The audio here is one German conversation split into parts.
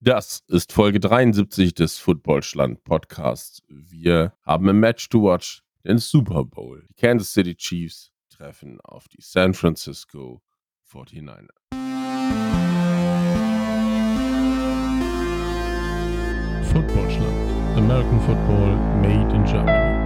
Das ist Folge 73 des Footballschland Podcasts. Wir haben im Match to watch den Super Bowl. Die Kansas City Chiefs treffen auf die San Francisco 49ers. Footballschland. American Football made in Germany.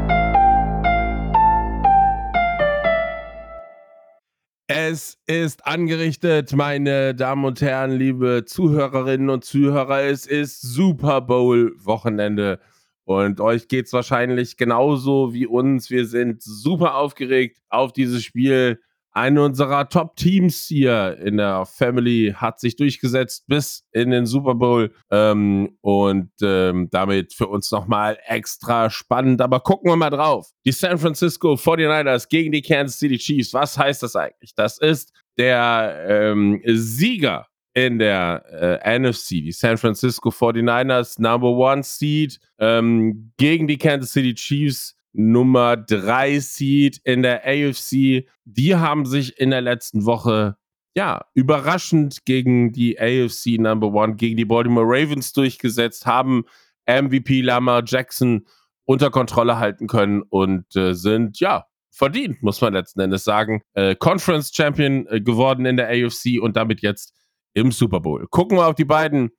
Es ist angerichtet, meine Damen und Herren, liebe Zuhörerinnen und Zuhörer. Es ist Super Bowl Wochenende und euch geht es wahrscheinlich genauso wie uns. Wir sind super aufgeregt auf dieses Spiel. Eine unserer Top-Teams hier in der Family hat sich durchgesetzt bis in den Super Bowl ähm, und ähm, damit für uns nochmal extra spannend. Aber gucken wir mal drauf. Die San Francisco 49ers gegen die Kansas City Chiefs. Was heißt das eigentlich? Das ist der ähm, Sieger in der äh, NFC, die San Francisco 49ers, Number One Seed ähm, gegen die Kansas City Chiefs Nummer 3 Seed in der AFC. Die haben sich in der letzten Woche ja, überraschend gegen die AFC Number One, gegen die Baltimore Ravens durchgesetzt, haben MVP Lamar Jackson unter Kontrolle halten können und äh, sind, ja, verdient, muss man letzten Endes sagen, äh, Conference Champion äh, geworden in der AFC und damit jetzt im Super Bowl. Gucken wir auf die beiden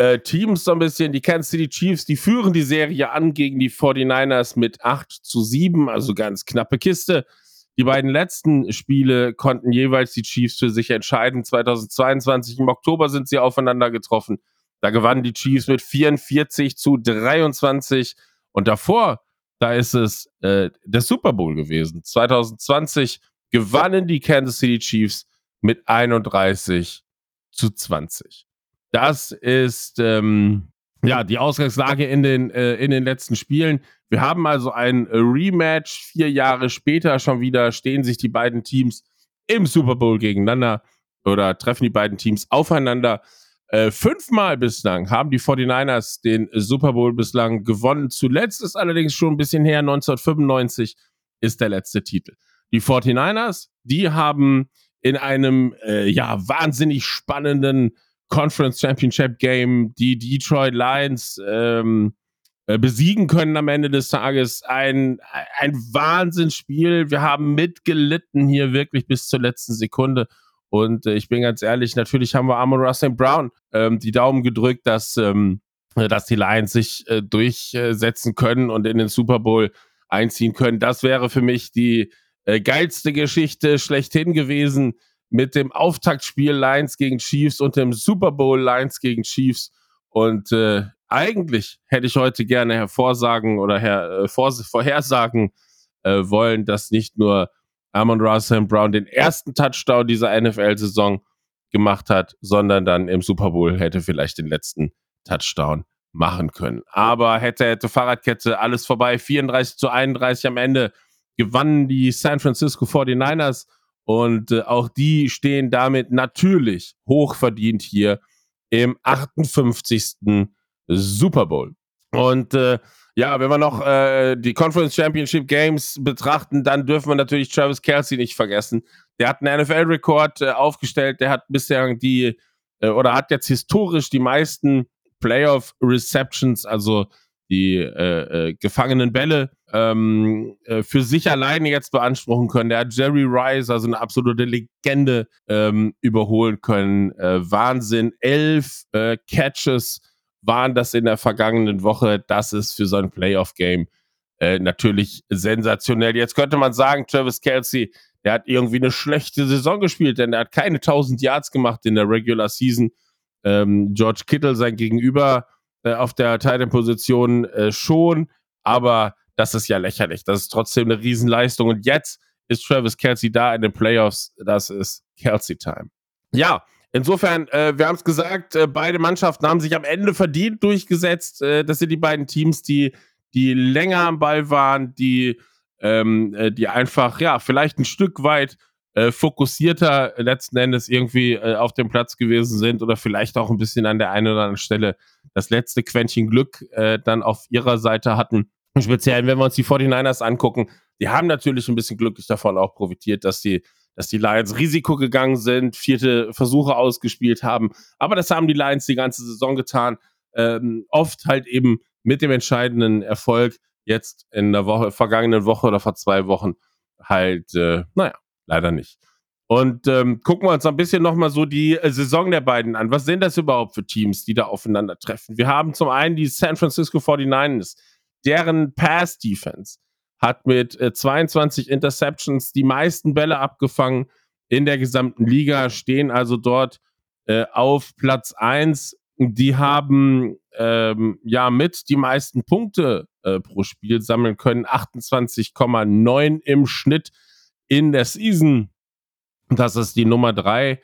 äh, Teams so ein bisschen. Die Kansas City Chiefs, die führen die Serie an gegen die 49ers mit 8 zu 7, also ganz knappe Kiste. Die beiden letzten Spiele konnten jeweils die Chiefs für sich entscheiden. 2022 im Oktober sind sie aufeinander getroffen. Da gewannen die Chiefs mit 44 zu 23. Und davor, da ist es äh, der Super Bowl gewesen. 2020 gewannen die Kansas City Chiefs mit 31 zu 20. Das ist ähm, ja die Ausgangslage in den, äh, in den letzten Spielen. Wir haben also ein Rematch. Vier Jahre später schon wieder stehen sich die beiden Teams im Super Bowl gegeneinander oder treffen die beiden Teams aufeinander. Äh, fünfmal bislang haben die 49ers den Super Bowl bislang gewonnen. Zuletzt ist allerdings schon ein bisschen her, 1995 ist der letzte Titel. Die 49ers, die haben in einem äh, ja wahnsinnig spannenden Conference Championship Game die Detroit Lions ähm, äh, besiegen können am Ende des Tages. Ein, ein Wahnsinnsspiel. Wir haben mitgelitten hier wirklich bis zur letzten Sekunde. Und äh, ich bin ganz ehrlich, natürlich haben wir Amon Russell Brown ähm, die Daumen gedrückt, dass, ähm, dass die Lions sich äh, durchsetzen können und in den Super Bowl einziehen können. Das wäre für mich die äh, geilste Geschichte schlechthin gewesen mit dem Auftaktspiel Lions gegen Chiefs und dem Super Bowl Lions gegen Chiefs. Und äh, eigentlich hätte ich heute gerne hervorsagen oder her, äh, vor, vorhersagen äh, wollen, dass nicht nur Amon Russell Brown den ersten Touchdown dieser NFL-Saison gemacht hat, sondern dann im Super Bowl hätte vielleicht den letzten Touchdown machen können. Aber hätte, hätte Fahrradkette, alles vorbei. 34 zu 31 am Ende gewannen die San Francisco 49ers und äh, auch die stehen damit natürlich hochverdient hier im 58. Super Bowl. Und äh, ja, wenn wir noch äh, die Conference Championship Games betrachten, dann dürfen wir natürlich Travis Kelsey nicht vergessen. Der hat einen NFL-Rekord äh, aufgestellt. Der hat bisher die äh, oder hat jetzt historisch die meisten Playoff Receptions, also die äh, äh, gefangenen Bälle ähm, äh, für sich alleine jetzt beanspruchen können. Der hat Jerry Rice, also eine absolute Legende, ähm, überholen können. Äh, Wahnsinn. Elf äh, Catches waren das in der vergangenen Woche. Das ist für so ein Playoff-Game äh, natürlich sensationell. Jetzt könnte man sagen, Travis Kelsey, der hat irgendwie eine schlechte Saison gespielt, denn er hat keine 1000 Yards gemacht in der Regular Season. Ähm, George Kittle, sein Gegenüber, äh, auf der Titan-Position äh, schon, aber das ist ja lächerlich. Das ist trotzdem eine Riesenleistung. Und jetzt ist Travis Kelsey da in den Playoffs. Das ist Kelsey-Time. Ja, insofern, äh, wir haben es gesagt, äh, beide Mannschaften haben sich am Ende verdient durchgesetzt. Äh, das sind die beiden Teams, die, die länger am Ball waren, die, ähm, äh, die einfach, ja, vielleicht ein Stück weit äh, fokussierter letzten Endes irgendwie äh, auf dem Platz gewesen sind oder vielleicht auch ein bisschen an der einen oder anderen Stelle das letzte Quäntchen Glück äh, dann auf ihrer Seite hatten. Speziell, wenn wir uns die 49ers angucken, die haben natürlich ein bisschen glücklich davon auch profitiert, dass die, dass die Lions Risiko gegangen sind, vierte Versuche ausgespielt haben. Aber das haben die Lions die ganze Saison getan. Ähm, oft halt eben mit dem entscheidenden Erfolg. Jetzt in der Woche, vergangenen Woche oder vor zwei Wochen halt, äh, naja, leider nicht. Und ähm, gucken wir uns ein bisschen nochmal so die äh, Saison der beiden an. Was sind das überhaupt für Teams, die da aufeinandertreffen? Wir haben zum einen die San Francisco 49ers, deren Pass-Defense hat mit äh, 22 Interceptions die meisten Bälle abgefangen in der gesamten Liga, stehen also dort äh, auf Platz 1. Die haben ähm, ja mit die meisten Punkte äh, pro Spiel sammeln können, 28,9 im Schnitt in der Season. Das ist die Nummer drei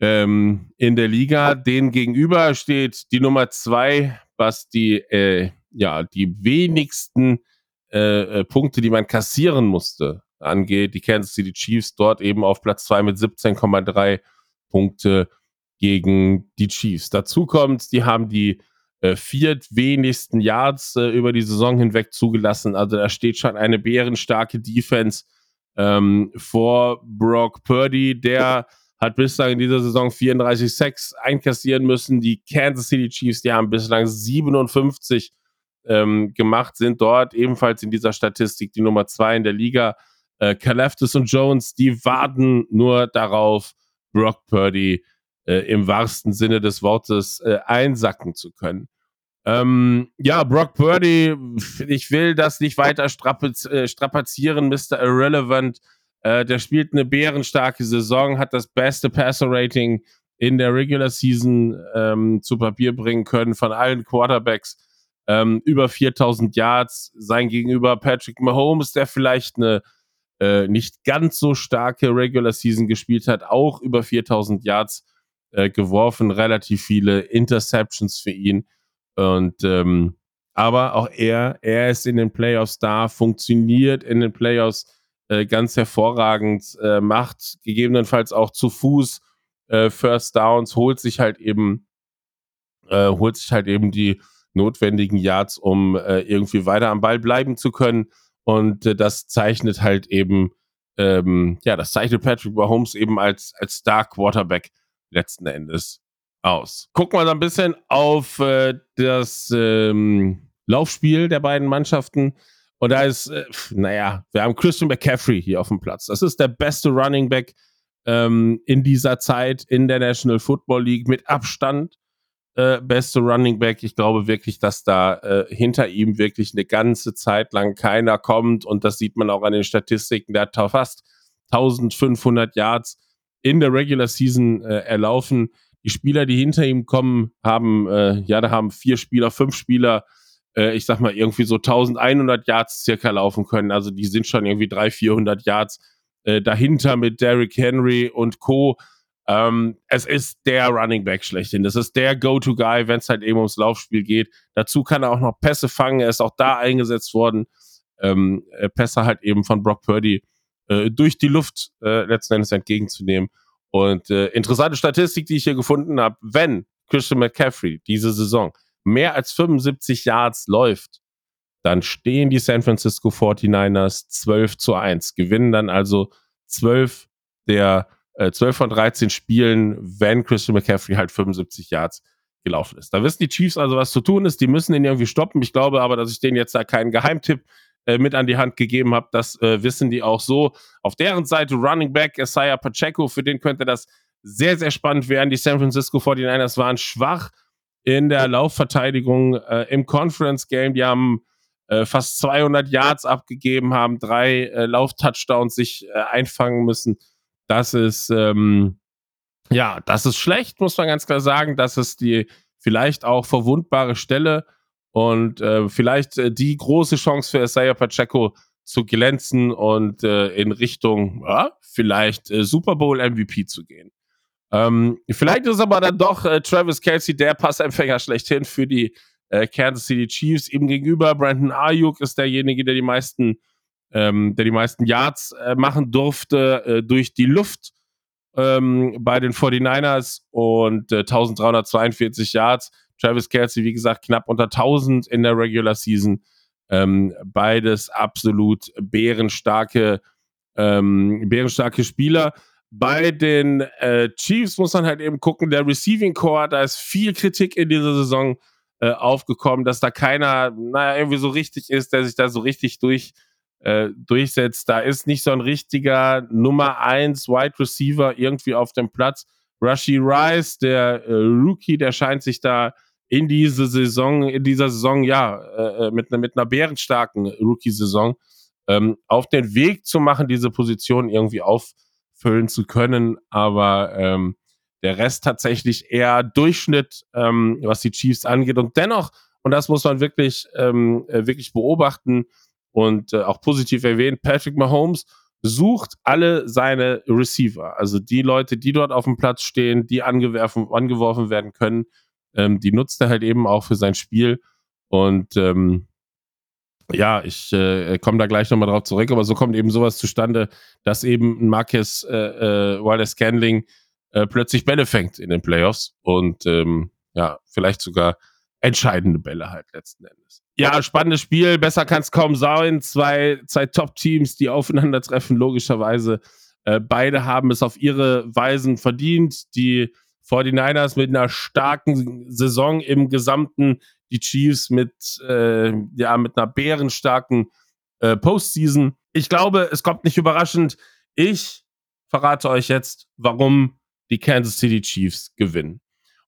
ähm, in der Liga. Den gegenüber steht die Nummer zwei, was die, äh, ja, die wenigsten äh, äh, Punkte, die man kassieren musste, angeht. Die Kansas City Chiefs dort eben auf Platz zwei mit 17,3 Punkte gegen die Chiefs. Dazu kommt, die haben die äh, viertwenigsten Yards äh, über die Saison hinweg zugelassen. Also da steht schon eine bärenstarke Defense ähm, vor Brock Purdy, der hat bislang in dieser Saison 34 Sacks einkassieren müssen. Die Kansas City Chiefs, die haben bislang 57 ähm, gemacht, sind dort ebenfalls in dieser Statistik die Nummer zwei in der Liga. Äh, Kaleftis und Jones, die warten nur darauf, Brock Purdy äh, im wahrsten Sinne des Wortes äh, einsacken zu können. Ähm, ja, Brock Purdy, ich will das nicht weiter strapaz äh, strapazieren, Mr. Irrelevant. Äh, der spielt eine bärenstarke Saison, hat das beste Passer-Rating in der Regular Season ähm, zu Papier bringen können von allen Quarterbacks. Ähm, über 4000 Yards. Sein Gegenüber Patrick Mahomes, der vielleicht eine äh, nicht ganz so starke Regular Season gespielt hat, auch über 4000 Yards äh, geworfen, relativ viele Interceptions für ihn. Und ähm, aber auch er, er ist in den Playoffs da, funktioniert in den Playoffs äh, ganz hervorragend, äh, macht gegebenenfalls auch zu Fuß äh, First Downs, holt sich halt eben, äh, holt sich halt eben die notwendigen Yards, um äh, irgendwie weiter am Ball bleiben zu können. Und äh, das zeichnet halt eben, ähm, ja, das zeichnet Patrick Mahomes eben als, als Star Quarterback letzten Endes aus. Gucken wir so ein bisschen auf äh, das ähm, Laufspiel der beiden Mannschaften. Und da ist, äh, naja, wir haben Christian McCaffrey hier auf dem Platz. Das ist der beste Running Back ähm, in dieser Zeit in der National Football League mit Abstand. Äh, beste Running Back. Ich glaube wirklich, dass da äh, hinter ihm wirklich eine ganze Zeit lang keiner kommt. Und das sieht man auch an den Statistiken. Der hat fast 1500 Yards in der Regular Season äh, erlaufen. Die Spieler, die hinter ihm kommen, haben, äh, ja, da haben vier Spieler, fünf Spieler, äh, ich sag mal, irgendwie so 1100 Yards circa laufen können. Also die sind schon irgendwie 300, 400 Yards äh, dahinter mit Derrick Henry und Co. Ähm, es ist der Running Back schlechthin. Das ist der Go-To-Guy, wenn es halt eben ums Laufspiel geht. Dazu kann er auch noch Pässe fangen. Er ist auch da eingesetzt worden. Ähm, äh, Pässe halt eben von Brock Purdy äh, durch die Luft äh, letzten Endes entgegenzunehmen. Und äh, interessante Statistik, die ich hier gefunden habe, wenn Christian McCaffrey diese Saison mehr als 75 Yards läuft, dann stehen die San Francisco 49ers 12 zu 1, gewinnen dann also 12 der äh, 12 von 13 Spielen, wenn Christian McCaffrey halt 75 Yards gelaufen ist. Da wissen die Chiefs also, was zu tun ist. Die müssen ihn irgendwie stoppen. Ich glaube aber, dass ich denen jetzt da keinen Geheimtipp äh, mit an die Hand gegeben habe. Das äh, wissen die auch so. Auf deren Seite Running Back Isaiah Pacheco, für den könnte das sehr, sehr spannend werden. Die San Francisco 49ers waren schwach in der Laufverteidigung äh, im Conference Game. Die haben äh, fast 200 Yards abgegeben, haben drei äh, Lauftouchdowns sich einfangen müssen. Das ist, ähm, ja, das ist schlecht, muss man ganz klar sagen. Das ist die vielleicht auch verwundbare Stelle und äh, vielleicht äh, die große Chance für Isaiah Pacheco zu glänzen und äh, in Richtung ja, vielleicht äh, Super Bowl MVP zu gehen. Ähm, vielleicht ist aber dann doch äh, Travis Kelsey der Passempfänger schlechthin für die äh, Kansas City Chiefs. Ihm gegenüber Brandon Ayuk ist derjenige, der die meisten, ähm, der die meisten Yards machen durfte durch die Luft ähm, bei den 49ers und äh, 1342 Yards. Travis Kelsey, wie gesagt, knapp unter 1000 in der Regular Season. Ähm, beides absolut bärenstarke ähm, bärenstarke Spieler. Bei den äh, Chiefs muss man halt eben gucken, der Receiving Core, da ist viel Kritik in dieser Saison äh, aufgekommen, dass da keiner, naja, irgendwie so richtig ist, der sich da so richtig durch, äh, durchsetzt. Da ist nicht so ein richtiger Nummer 1 Wide Receiver irgendwie auf dem Platz. Rushy Rice, der äh, Rookie, der scheint sich da in diese Saison, in dieser Saison, ja, äh, äh mit, ne, mit einer bärenstarken Rookie-Saison ähm, auf den Weg zu machen, diese Position irgendwie auffüllen zu können. Aber ähm, der Rest tatsächlich eher Durchschnitt, ähm, was die Chiefs angeht. Und dennoch, und das muss man wirklich, ähm, äh, wirklich beobachten und äh, auch positiv erwähnen, Patrick Mahomes sucht alle seine Receiver, also die Leute, die dort auf dem Platz stehen, die angeworfen, angeworfen werden können, ähm, die nutzt er halt eben auch für sein Spiel. Und ähm, ja, ich äh, komme da gleich nochmal drauf zurück, aber so kommt eben sowas zustande, dass eben Marcus äh, äh, Wallace Scandling äh, plötzlich Bälle fängt in den Playoffs und ähm, ja, vielleicht sogar entscheidende Bälle halt letzten Endes. Ja, spannendes Spiel, besser kann es kaum sein. Zwei, zwei Top-Teams, die aufeinandertreffen, logischerweise. Äh, beide haben es auf ihre Weisen verdient. Die 49ers mit einer starken Saison im Gesamten, die Chiefs mit, äh, ja, mit einer bärenstarken äh, Postseason. Ich glaube, es kommt nicht überraschend. Ich verrate euch jetzt, warum die Kansas City Chiefs gewinnen.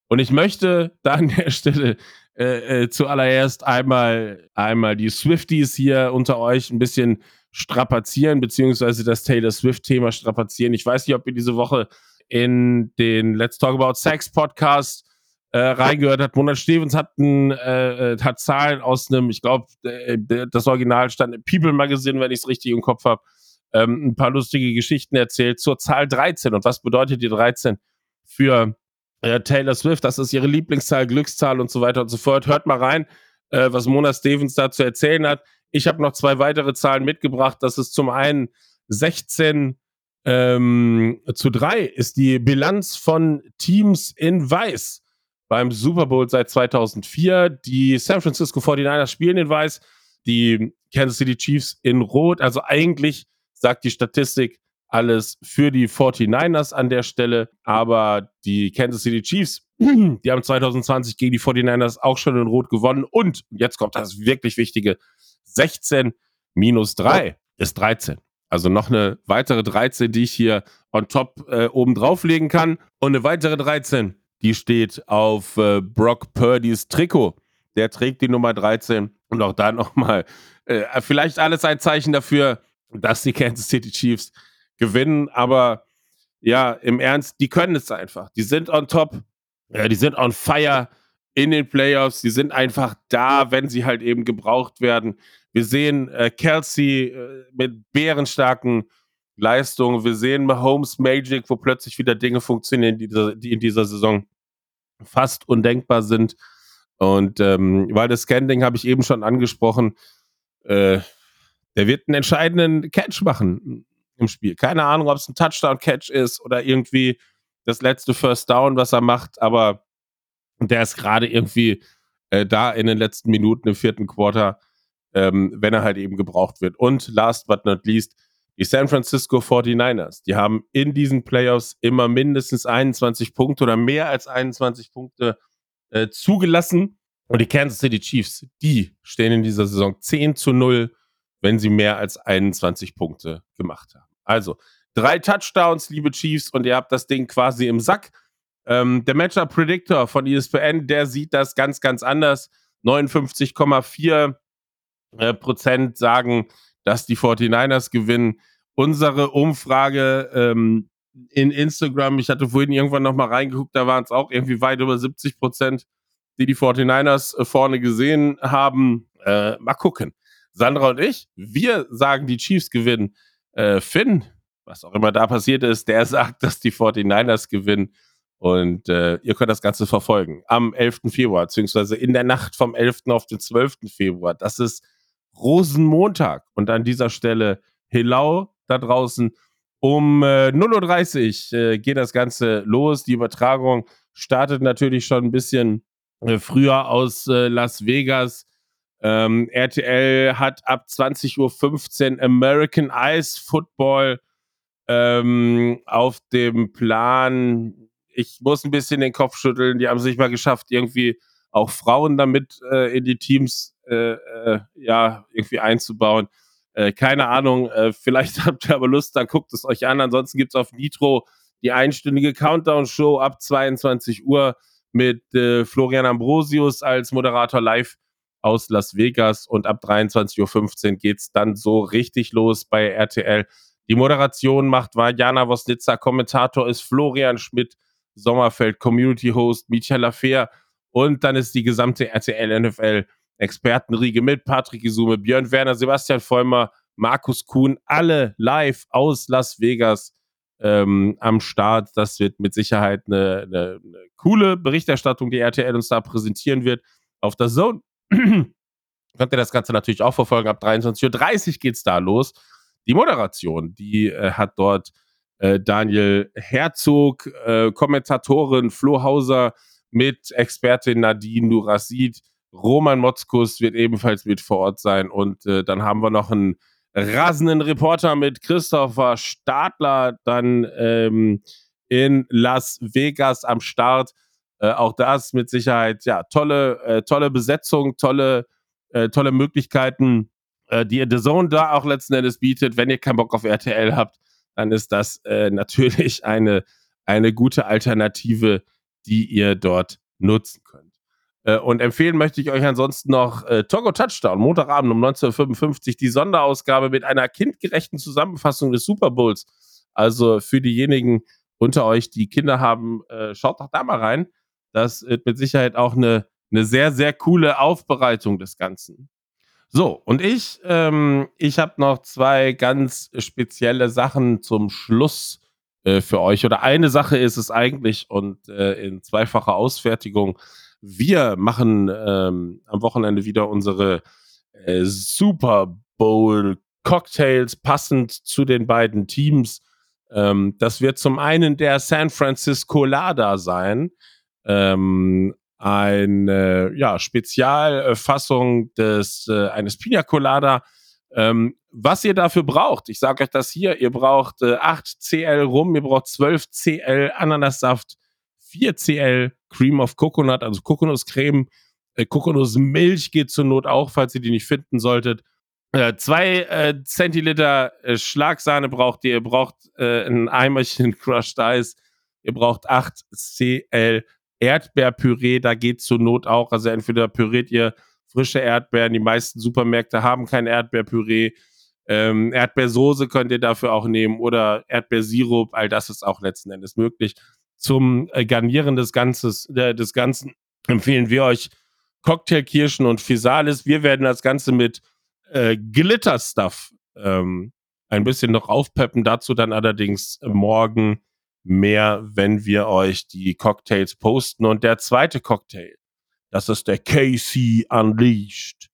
Und ich möchte da an der Stelle äh, äh, zuallererst einmal, einmal die Swifties hier unter euch ein bisschen strapazieren, beziehungsweise das Taylor Swift-Thema strapazieren. Ich weiß nicht, ob ihr diese Woche in den Let's Talk About Sex Podcast äh, reingehört hat. Monat Stevens hat, ein, äh, äh hat Zahlen aus einem, ich glaube, das Original stand im People Magazine, wenn ich es richtig im Kopf habe, ähm, ein paar lustige Geschichten erzählt zur Zahl 13. Und was bedeutet die 13 für äh, Taylor Swift? Das ist ihre Lieblingszahl, Glückszahl und so weiter und so fort. Hört mal rein, äh, was Mona Stevens da zu erzählen hat. Ich habe noch zwei weitere Zahlen mitgebracht. Das ist zum einen 16 ähm, zu drei ist die Bilanz von Teams in Weiß beim Super Bowl seit 2004. Die San Francisco 49ers spielen in Weiß, die Kansas City Chiefs in Rot. Also eigentlich sagt die Statistik alles für die 49ers an der Stelle, aber die Kansas City Chiefs, die haben 2020 gegen die 49ers auch schon in Rot gewonnen und jetzt kommt das wirklich Wichtige, 16 minus 3 ist 13. Also noch eine weitere 13, die ich hier on top äh, oben drauflegen kann. Und eine weitere 13, die steht auf äh, Brock Purdys Trikot. Der trägt die Nummer 13. Und auch da nochmal, äh, vielleicht alles ein Zeichen dafür, dass die Kansas City Chiefs gewinnen. Aber ja, im Ernst, die können es einfach. Die sind on top. Ja, die sind on fire in den Playoffs. Die sind einfach da, wenn sie halt eben gebraucht werden. Wir sehen äh, Kelsey äh, mit bärenstarken Leistungen. Wir sehen Mahomes Magic, wo plötzlich wieder Dinge funktionieren, die, die in dieser Saison fast undenkbar sind. Und ähm, weil das Scanning habe ich eben schon angesprochen, äh, der wird einen entscheidenden Catch machen im Spiel. Keine Ahnung, ob es ein Touchdown-Catch ist oder irgendwie das letzte First Down, was er macht, aber der ist gerade irgendwie äh, da in den letzten Minuten im vierten Quarter ähm, wenn er halt eben gebraucht wird. Und last but not least, die San Francisco 49ers. Die haben in diesen Playoffs immer mindestens 21 Punkte oder mehr als 21 Punkte äh, zugelassen. Und die Kansas City Chiefs, die stehen in dieser Saison 10 zu 0, wenn sie mehr als 21 Punkte gemacht haben. Also drei Touchdowns, liebe Chiefs, und ihr habt das Ding quasi im Sack. Ähm, der Matchup Predictor von ESPN, der sieht das ganz, ganz anders. 59,4 äh, Prozent sagen, dass die 49ers gewinnen. Unsere Umfrage ähm, in Instagram, ich hatte vorhin irgendwann nochmal reingeguckt, da waren es auch irgendwie weit über 70 Prozent, die die 49ers äh, vorne gesehen haben. Äh, mal gucken. Sandra und ich, wir sagen, die Chiefs gewinnen. Äh, Finn, was auch immer da passiert ist, der sagt, dass die 49ers gewinnen. Und äh, ihr könnt das Ganze verfolgen am 11. Februar, beziehungsweise in der Nacht vom 11. auf den 12. Februar. Das ist Rosenmontag. Und an dieser Stelle Hillau da draußen. Um äh, 0.30 Uhr äh, geht das Ganze los. Die Übertragung startet natürlich schon ein bisschen äh, früher aus äh, Las Vegas. Ähm, RTL hat ab 20.15 Uhr American Ice Football ähm, auf dem Plan. Ich muss ein bisschen den Kopf schütteln. Die haben es nicht mal geschafft, irgendwie auch Frauen damit äh, in die Teams äh, äh, ja irgendwie einzubauen. Äh, keine Ahnung, äh, vielleicht habt ihr aber Lust, dann guckt es euch an. Ansonsten gibt es auf Nitro die einstündige Countdown-Show ab 22 Uhr mit äh, Florian Ambrosius als Moderator live aus Las Vegas und ab 23.15 Uhr geht es dann so richtig los bei RTL. Die Moderation macht Vajana Wosnitzer, Kommentator ist Florian Schmidt, Sommerfeld, Community Host Michael Lafer und dann ist die gesamte RTL NFL Expertenriege mit Patrick Isume, Björn Werner, Sebastian Vollmer, Markus Kuhn, alle live aus Las Vegas ähm, am Start. Das wird mit Sicherheit eine, eine, eine, coole Berichterstattung, die RTL uns da präsentieren wird. Auf der Zone könnt ihr das Ganze natürlich auch verfolgen. Ab 23.30 Uhr geht es da los. Die Moderation, die äh, hat dort äh, Daniel Herzog, äh, Kommentatorin Flo Hauser mit Expertin Nadine Nurasid. Roman Motzkus wird ebenfalls mit vor Ort sein. Und äh, dann haben wir noch einen rasenden Reporter mit Christopher Stadler dann ähm, in Las Vegas am Start. Äh, auch das mit Sicherheit, ja, tolle, äh, tolle Besetzung, tolle, äh, tolle Möglichkeiten, äh, die The Zone da auch letzten Endes bietet. Wenn ihr keinen Bock auf RTL habt, dann ist das äh, natürlich eine, eine gute Alternative, die ihr dort nutzen könnt. Äh, und empfehlen möchte ich euch ansonsten noch äh, Togo Touchdown, Montagabend um 19.55 die Sonderausgabe mit einer kindgerechten Zusammenfassung des Super Bowls. Also für diejenigen unter euch, die Kinder haben, äh, schaut doch da mal rein. Das ist mit Sicherheit auch eine, eine sehr, sehr coole Aufbereitung des Ganzen. So, und ich, ähm, ich habe noch zwei ganz spezielle Sachen zum Schluss äh, für euch. Oder eine Sache ist es eigentlich und äh, in zweifacher Ausfertigung wir machen ähm, am Wochenende wieder unsere äh, Super Bowl Cocktails passend zu den beiden Teams. Ähm, das wird zum einen der San Francisco Lada sein. Ähm, eine ja, Spezialfassung des äh, eines Pina Colada. Ähm, was ihr dafür braucht, ich sage euch das hier, ihr braucht äh, 8 CL Rum, ihr braucht 12 CL Ananassaft, 4 CL Cream of Coconut, also Kokosnusscreme, äh, Kokosnussmilch geht zur Not auch, falls ihr die nicht finden solltet. Äh, zwei äh, Zentiliter äh, Schlagsahne braucht ihr. Ihr braucht äh, ein Eimerchen Crushed Ice. Ihr braucht 8 CL Erdbeerpüree. Da geht zur Not auch. Also entweder püriert ihr frische Erdbeeren. Die meisten Supermärkte haben kein Erdbeerpüree. Ähm, Erdbeersoße könnt ihr dafür auch nehmen oder Erdbeersirup. All das ist auch letzten Endes möglich zum äh, Garnieren des, Ganzes, äh, des Ganzen empfehlen wir euch Cocktailkirschen und Physalis. Wir werden das Ganze mit äh, Glitter-Stuff ähm, ein bisschen noch aufpeppen. Dazu dann allerdings morgen mehr, wenn wir euch die Cocktails posten. Und der zweite Cocktail, das ist der KC Unleashed.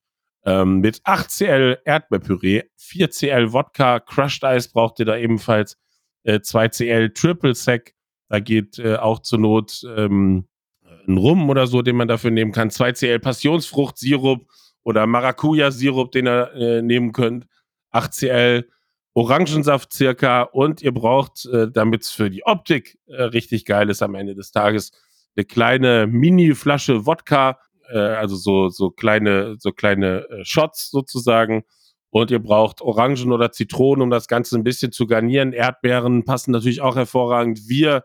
Ähm, mit 8cl Erdbeerpüree, 4cl Wodka, Crushed Ice braucht ihr da ebenfalls, äh, 2cl Triple Sec da geht äh, auch zur Not ähm, ein Rum oder so, den man dafür nehmen kann. 2CL Passionsfruchtsirup oder Maracuja-Sirup, den ihr äh, nehmen könnt. 8CL Orangensaft circa. Und ihr braucht, äh, damit es für die Optik äh, richtig geil ist am Ende des Tages, eine kleine Mini-Flasche Wodka, äh, also so, so kleine, so kleine äh, Shots sozusagen. Und ihr braucht Orangen oder Zitronen, um das Ganze ein bisschen zu garnieren. Erdbeeren passen natürlich auch hervorragend. Wir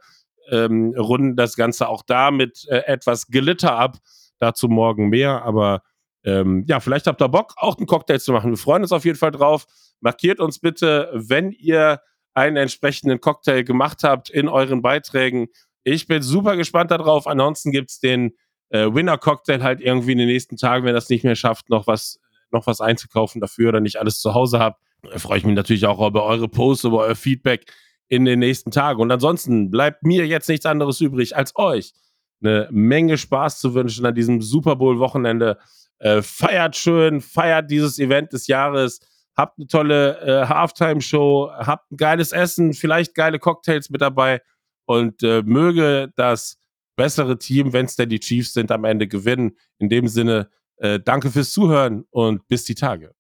ähm, runden das Ganze auch da mit äh, etwas Glitter ab. Dazu morgen mehr, aber ähm, ja, vielleicht habt ihr Bock, auch einen Cocktail zu machen. Wir freuen uns auf jeden Fall drauf. Markiert uns bitte, wenn ihr einen entsprechenden Cocktail gemacht habt in euren Beiträgen. Ich bin super gespannt darauf. Ansonsten gibt es den äh, Winner-Cocktail halt irgendwie in den nächsten Tagen, wenn das nicht mehr schafft, noch was, noch was einzukaufen dafür oder nicht alles zu Hause habt. Da freue ich mich natürlich auch über eure Posts, über euer Feedback in den nächsten Tagen. Und ansonsten bleibt mir jetzt nichts anderes übrig, als euch eine Menge Spaß zu wünschen an diesem Super Bowl-Wochenende. Äh, feiert schön, feiert dieses Event des Jahres, habt eine tolle äh, Halftime-Show, habt ein geiles Essen, vielleicht geile Cocktails mit dabei und äh, möge das bessere Team, wenn es denn die Chiefs sind, am Ende gewinnen. In dem Sinne, Äh, danke fürs Zuhören und bis die Tage.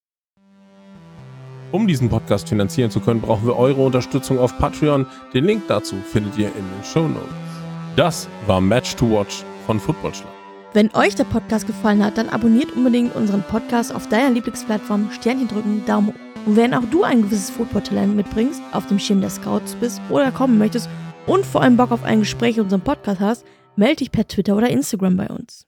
Um diesen Podcast finanzieren zu können, brauchen wir eure Unterstützung auf Patreon. Den Link dazu findet ihr in den Show Notes. Das war Match to Watch von Footballschlag. Wenn euch der Podcast gefallen hat, dann abonniert unbedingt unseren Podcast auf deiner Lieblingsplattform, Sternchen drücken, Daumen hoch. Und wenn auch du ein gewisses Footballtalent mitbringst, auf dem Schirm der Scouts bist oder kommen möchtest und vor allem Bock auf ein Gespräch in unserem Podcast hast, melde dich per Twitter oder Instagram bei uns.